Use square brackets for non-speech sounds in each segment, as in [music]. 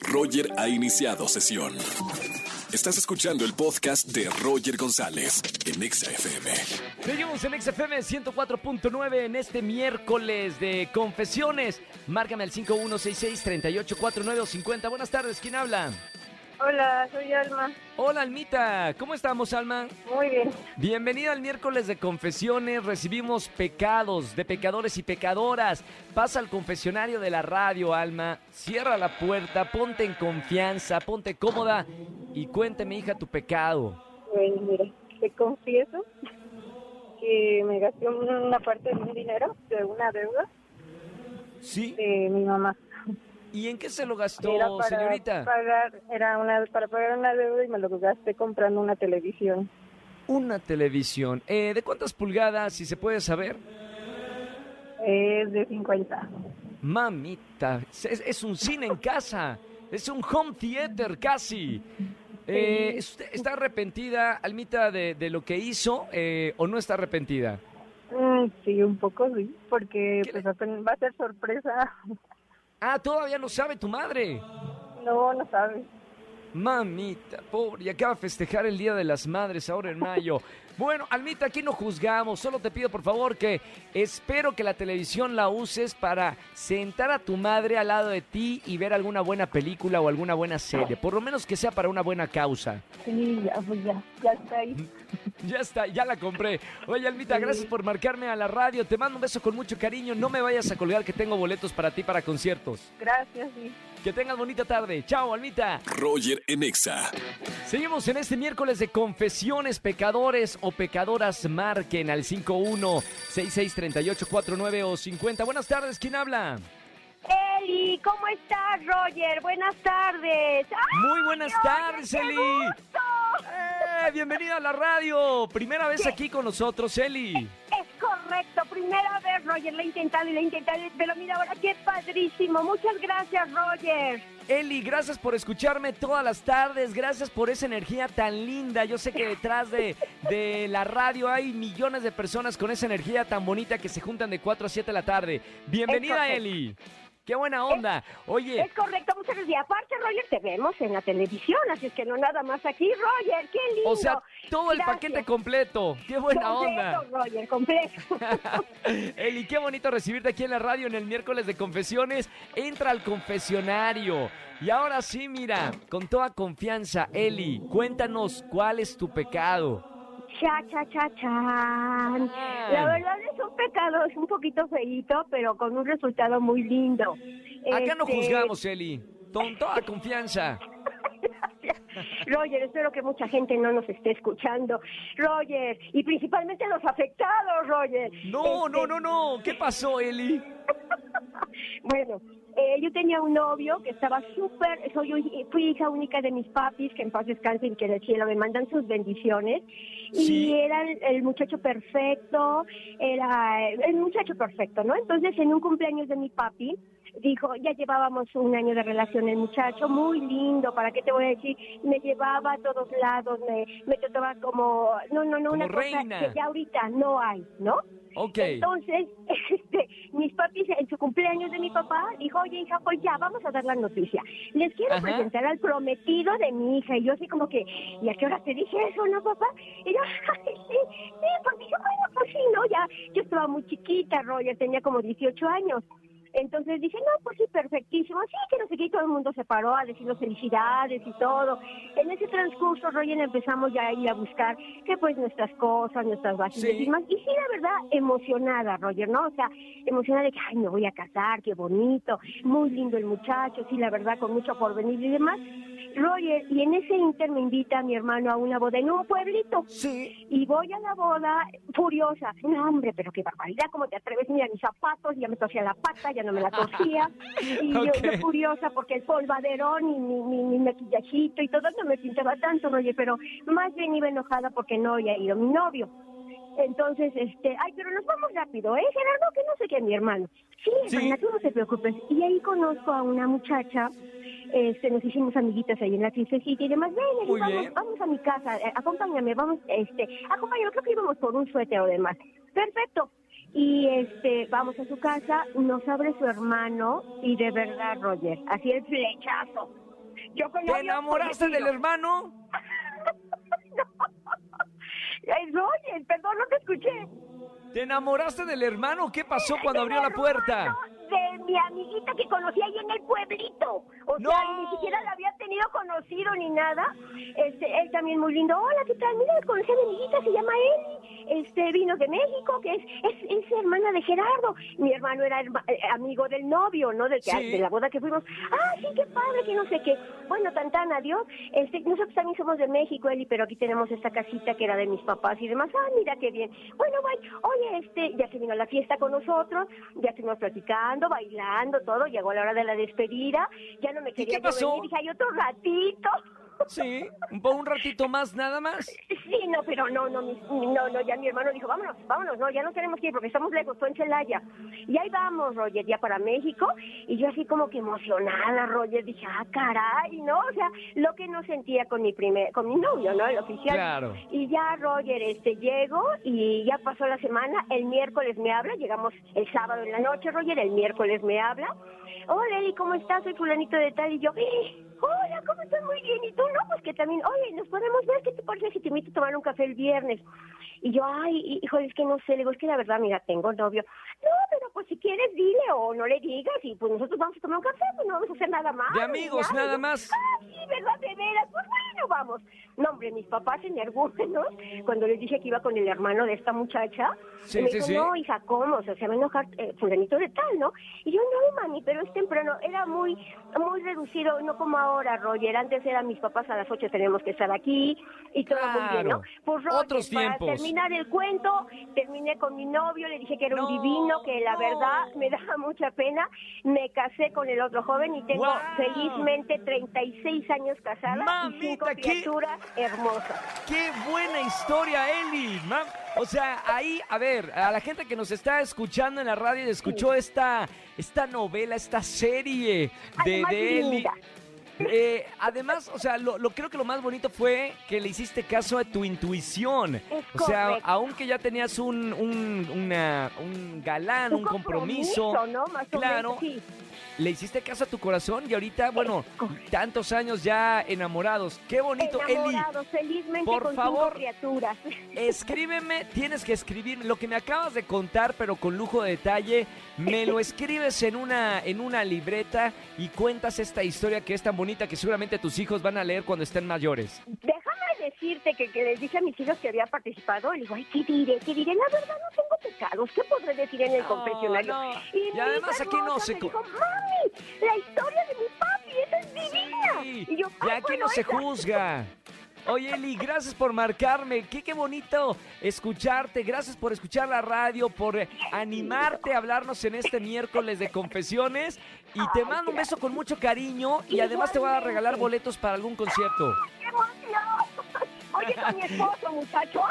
Roger ha iniciado sesión. Estás escuchando el podcast de Roger González en Exa FM. Seguimos en XFM 104.9 en este miércoles de confesiones. Márcame al 5166-3849 o 50. Buenas tardes, ¿quién habla? Hola, soy Alma. Hola, Almita. ¿Cómo estamos, Alma? Muy bien. Bienvenida al miércoles de confesiones. Recibimos pecados de pecadores y pecadoras. Pasa al confesionario de la radio, Alma. Cierra la puerta, ponte en confianza, ponte cómoda y cuénteme, hija, tu pecado. Bueno, mire, te confieso que me gasté una parte de mi dinero de una deuda ¿Sí? de mi mamá. ¿Y en qué se lo gastó, Era para señorita? pagar, era una para pagar una deuda y me lo gasté comprando una televisión. Una televisión. Eh, ¿De cuántas pulgadas, si se puede saber? Es de 50. Mamita, es, es un cine en casa. Es un home theater casi. Eh, ¿es usted- ¿Está arrepentida, Almita, de, de lo que hizo eh, o no está arrepentida? Mm, sí, un poco sí, porque ¿Qué pues le- va a ser sorpresa. Ah, todavía no sabe tu madre. No, no sabes. Mamita, pobre, y acaba de festejar el Día de las Madres ahora en mayo. [laughs] Bueno, Almita, aquí no juzgamos, solo te pido por favor que espero que la televisión la uses para sentar a tu madre al lado de ti y ver alguna buena película o alguna buena serie, por lo menos que sea para una buena causa. Sí, ya, pues ya, ya está ahí. [laughs] Ya está, ya la compré. Oye, Almita, Sí. gracias por marcarme a la radio. Te mando un beso con mucho cariño. No me vayas a colgar que tengo boletos para ti para conciertos. Gracias, sí. Que tengas bonita tarde. Chao, Almita. Roger en Exa. Seguimos en este miércoles de confesiones, pecadores o pecadoras. Marquen al 51 663849 o 50. Buenas tardes, ¿quién habla? Eli, ¿cómo estás, Roger? Buenas tardes. ¡Ay, Muy buenas Roger, tardes, qué Eli. gusto! ¡Eh! Bienvenida a la radio. Primera vez aquí con nosotros, Eli. Correcto, primera vez, Roger, le he intentado y le he intentado, pero mira ahora qué padrísimo. Muchas gracias, Roger. Eli, gracias por escucharme todas las tardes, gracias por esa energía tan linda. Yo sé que detrás de, de la radio hay millones de personas con esa energía tan bonita que se juntan de 4 a 7 de la tarde. Bienvenida. Eli. Qué buena onda. Oye, Es correcto, muchas gracias. Y aparte, Roger, te vemos en la televisión, así es que no nada más aquí, Roger, qué lindo. o sea, todo el Gracias. paquete completo. Qué buena onda. Completo, Roger, completo. [laughs] Eli, qué bonito recibirte aquí en la radio en el miércoles de confesiones. Entra al confesionario. Y ahora sí, mira, con toda confianza, Eli, cuéntanos cuál es tu pecado. Cha, cha, cha, chan. La verdad es un pecado, es un poquito feíto, pero con un resultado muy lindo. Acá no Este, juzgamos, Eli. Con toda confianza. [laughs] Roger, espero que mucha gente no nos esté escuchando. Roger, y principalmente los afectados, Roger. No, Este, no, no, no. ¿Qué pasó, Eli? [laughs] Bueno, eh, yo tenía un novio que estaba súper, soy fui hija única de mis papis, que en paz descansen y que en el cielo me mandan sus bendiciones. Sí. Y era el, el muchacho perfecto, era el muchacho perfecto, ¿no? Entonces, en un cumpleaños de mi papi, dijo, ya llevábamos un año de relación el muchacho, muy lindo, ¿para qué te voy a decir? Me llevaba a todos lados, me, me trataba como, no, no, no, Como una cosa reina. que ya ahorita no hay, ¿no? Ok. Entonces, [laughs] este, mis papis, en su cumpleaños de mi papá, dijo, oye, hija, pues ya, vamos a dar la noticia. Les quiero Ajá. presentar al prometido de mi hija. Y yo así como que, ¿y a qué hora te dije eso, no, papá? Y yo, [laughs] ay, sí, sí, porque yo, bueno, pues sí, ¿no? Ya, yo estaba muy chiquita, Roger, tenía como 18 años. Entonces dije, no, pues sí, perfectísimo. Sí, que no sé qué, todo el mundo se paró a decirnos felicidades y todo. En ese transcurso, Roger, empezamos ya a ir a buscar que pues nuestras cosas, nuestras Sí. y más. Y sí, la verdad, emocionada, Roger, ¿no? O sea, emocionada de que, ay, me voy a casar, qué bonito, muy lindo el muchacho, sí, la verdad, con mucho porvenir y demás. Roger, y en ese inter me invita a mi hermano a una boda en un pueblito. Sí. Y voy a la boda furiosa. No, hombre, pero qué barbaridad, ¿cómo te atreves? Mira mis zapatos, ya me tosía la pata, ya no me la [laughs] tosía. Y yo, yo furiosa porque el polvaderón y mi, mi, mi maquillajito y todo no me pintaba tanto, Roger, pero más bien iba enojada porque no había ido mi novio. Entonces, este, ay, pero nos vamos rápido, ¿eh, Gerardo? Que no sé qué, mi hermano. Sí, Sí. hermana, tú no te preocupes. Y ahí conozco a una muchacha, este, nos hicimos amiguitas ahí en la fiestecita y demás. Ven, vamos, bien. vamos a mi casa, eh, acompáñame, vamos, este, acompáñame, creo que íbamos por un suéter o demás. Perfecto. Y este, vamos a su casa, nos abre su hermano y de verdad, Roger, así el flechazo. Yo con ¿Te enamoraste del hermano? [laughs] Roger, perdón, no te escuché. ¿Te enamoraste del hermano? ¿Qué pasó cuando abrió la puerta? De mi amiguita que conocí ahí en el pueblito. O ¡No! sea, ni siquiera la había tenido conocido ni nada. Este, él también muy lindo. Hola, ¿qué tal? Mira, conocí a mi amiguita, se llama Eli. Este, vino de México, que es, es, es hermana de Gerardo. Mi hermano era herma- eh, amigo del novio, ¿no? Del que- Sí. De la boda que fuimos. Ah, sí, qué padre, que no sé qué. Bueno, tan tan, adiós. Este, nosotros también somos de México, Eli, pero aquí tenemos esta casita que era de mis papás y demás. Ah, mira qué bien. Bueno, bye. Oye, este, ya se vino a la fiesta con nosotros, ya estuvimos platicando, bailando, todo. Llegó la hora de la despedida. Ya no me quería qué yo pasó? venir. Dije, hay otro ratito. Sí, un, ratito más nada más. Sí, no, pero no, no, no, no, ya mi hermano dijo, vámonos, vámonos, no, ya no tenemos que ir porque estamos lejos, fue en Celaya. Y ahí vamos, Roger, ya para México. Y yo así como que emocionada, Roger, dije, ah, caray, ¿no? O sea, lo que no sentía con mi primer, con mi novio, ¿no? El oficial. Claro. Y ya, Roger, este, llego y ya pasó la semana, el miércoles me habla, llegamos el sábado en la noche, Roger, el miércoles me habla. Hola, Eli, ¿cómo estás? Soy fulanito de tal. Y yo, "Eh, hola, ¿cómo estás? Muy bien. ¿Y tú? No, pues que también, oye, nos podemos ver, ¿qué te parece si te invito a tomar un café el viernes? Y yo, ay, híjole, es que no sé, le digo, es que la verdad, mira, tengo novio. No, pero pues si quieres, dile o no le digas y pues nosotros vamos a tomar un café, pues no vamos a hacer nada más. De amigos, nada yo, más. Ah, sí, ¿verdad? De veras, pues bueno, vamos. No, hombre, mis papás energúmenos, cuando les dije que iba con el hermano de esta muchacha, Sí, me sí, dijo, sí. no, hija, ¿cómo? O sea, se va a enojar eh, fulanito de tal, ¿no? Y yo, no, mami, pero es temprano. Era muy, muy reducido, no como ahora, Roger. Antes eran mis papás a las ocho tenemos que estar aquí y todo muy bien, ¿no? Pues, Roger, Otros para tiempos. terminar el cuento, terminé con mi novio, le dije que era No, un divino, que la no. verdad me [laughs] daba mucha pena. Me casé con el otro joven y tengo Guau. felizmente 36 años casada y cinco criaturas hermosas. ¡Qué buena historia, Eli! Mam- O sea, ahí, a ver, a la gente que nos está escuchando en la radio y escuchó esta, esta novela, esta serie de, Además, de Eli. linda. Eh, además, o sea, lo, lo- creo que lo más bonito fue que le hiciste caso a tu intuición. Es O sea, correcto. aunque ya tenías un, un, una- un galán, un, compromiso, ¿no? Más o claro, menos, sí. le hiciste caso a tu corazón y ahorita, bueno, tantos años ya enamorados. Qué bonito, Eli. Felizmente por con favor. criaturas. Escríbeme, tienes que escribir lo que me acabas de contar, pero con lujo de detalle. Me lo [laughs] escribes en una, en una libreta y cuentas esta historia que es tan bonita que seguramente tus hijos van a leer cuando estén mayores. Déjame decirte que, que les dije a mis hijos que había participado. Y digo, ay, ¿qué diré? ¿Qué diré? La verdad no tengo pecados. ¿Qué podré decir en el No, confesionario? no. Y, Y además aquí no se dijo, mami, la historia de mi papi, esa es divina. Sí, Y yo, y "Ay, aquí bueno, no se esa". juzga. Oye, Eli, gracias por marcarme. Qué, qué bonito escucharte. Gracias por escuchar la radio, por animarte a hablarnos en este miércoles de confesiones. Y te mando un beso con mucho cariño. Y además te voy a regalar boletos para algún concierto. Oye, con mi esposo, muchachos.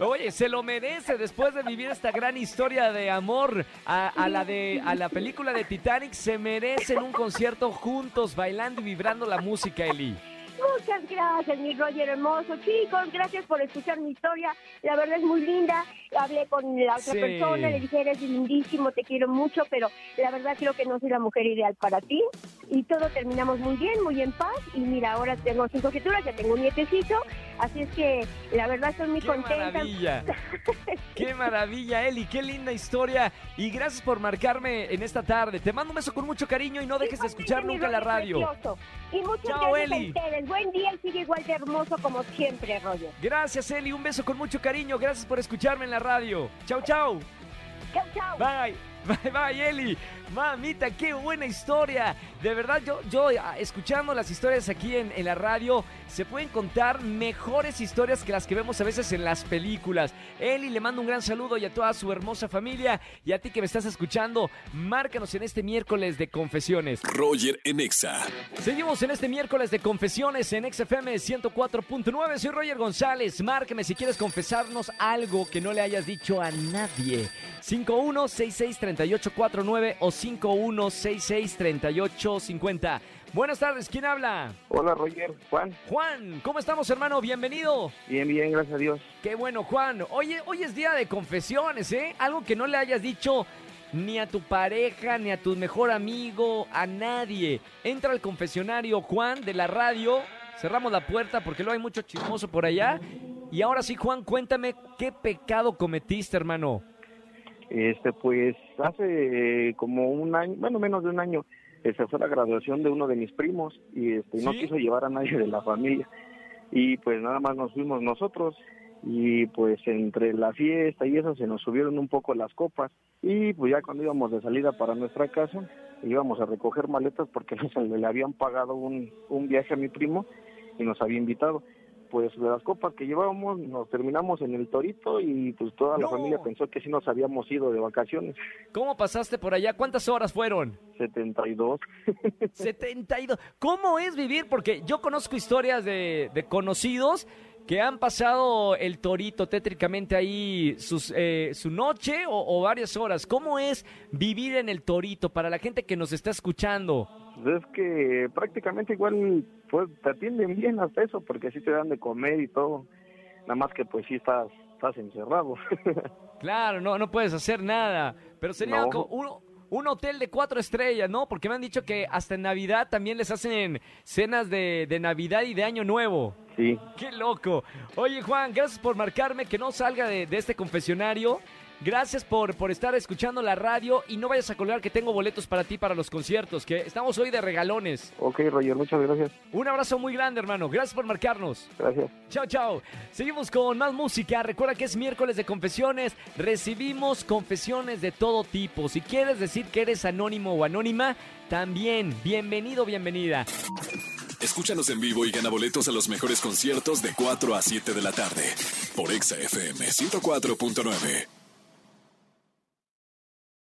Oye, se lo merece después de vivir esta gran historia de amor a, a la de a la película de Titanic. Se merecen un concierto juntos, bailando y vibrando la música, Eli. Muchas gracias, mi Roger hermoso. Chicos, gracias por escuchar mi historia. La verdad es muy linda. Hablé con la otra Sí. persona, le dije, eres lindísimo, te quiero mucho, pero la verdad creo que no soy la mujer ideal para ti. Y todo terminamos muy bien, muy en paz. Y mira, ahora tengo cinco criaturas, ya tengo un nietecito. Así es que la verdad estoy muy ¡Qué contenta. maravilla! [laughs] ¡Qué maravilla, Eli! ¡Qué linda historia! Y gracias por marcarme en esta tarde. Te mando un beso con mucho cariño y no dejes de escuchar nunca la radio. Precioso. Y muchas Chao, gracias Eli. a ustedes. Buen día y sigue igual de hermoso como siempre, Roger. Gracias, Eli. Un beso con mucho cariño. Gracias por escucharme en la radio. Chau, chau. Chao, chao. Bye. [laughs] Bye, bye, Eli. Mamita, qué buena historia. De verdad, yo, yo ah, escuchando las historias aquí en, en la radio, se pueden contar mejores historias que las que vemos a veces en las películas. Eli, le mando un gran saludo y a toda su hermosa familia. Y a ti que me estás escuchando, márcanos en este miércoles de confesiones. Roger en Exa. Seguimos en este miércoles de confesiones en XFM 104.9. Soy Roger González. Márqueme si quieres confesarnos algo que no le hayas dicho a nadie. 51663849 o 51663850. Buenas tardes, ¿quién habla? Hola Roger, Juan. Juan, ¿cómo estamos hermano? Bienvenido. Bien, bien, gracias a Dios. Qué bueno, Juan. Oye, hoy es día de confesiones, ¿eh? Algo que no le hayas dicho ni a tu pareja, ni a tu mejor amigo, a nadie. Entra al confesionario, Juan, de la radio. Cerramos la puerta porque luego hay mucho chismoso por allá. Y ahora sí, Juan, cuéntame qué pecado cometiste, hermano. Este, pues hace eh, como un año, bueno, menos de un año, se fue la graduación de uno de mis primos y este, no quiso llevar a nadie de la familia. Y pues nada más nos fuimos nosotros y pues entre la fiesta y eso se nos subieron un poco las copas y pues ya cuando íbamos de salida para nuestra casa íbamos a recoger maletas porque [laughs] nos le habían pagado un, un viaje a mi primo y nos había invitado. Pues de las copas que llevábamos nos terminamos en el Torito y pues toda la familia pensó que sí nos habíamos ido de vacaciones. ¿Cómo pasaste por allá? ¿Cuántas horas fueron? 72. 72. [laughs] ¿Cómo es vivir? Porque yo conozco historias de, de conocidos que han pasado el torito tétricamente ahí sus, eh, su noche o, o varias horas. ¿Cómo es vivir en el torito para la gente que nos está escuchando? Pues es que prácticamente igual pues te atienden bien hasta eso porque sí te dan de comer y todo. Nada más que pues sí estás, estás encerrado. [laughs] Claro, no, no puedes hacer nada. Pero sería No. como un, un hotel de cuatro estrellas, ¿no? Porque me han dicho que hasta en Navidad también les hacen cenas de, de Navidad y de Año Nuevo. sí. ¡Qué loco! Oye, Juan, gracias por marcarme, que no salga de, de este confesionario. Gracias por, por estar escuchando la radio y no vayas a colgar que tengo boletos para ti para los conciertos, que estamos hoy de regalones. Ok, Roger, muchas gracias. Un abrazo muy grande, hermano. Gracias por marcarnos. Gracias. Chao, chao. Seguimos con más música. Recuerda que es miércoles de confesiones. Recibimos confesiones de todo tipo. Si quieres decir que eres anónimo o anónima, también bienvenido, bienvenida. Escúchanos en vivo y gana boletos a los mejores conciertos de 4 a 7 de la tarde por Exa FM 104.9.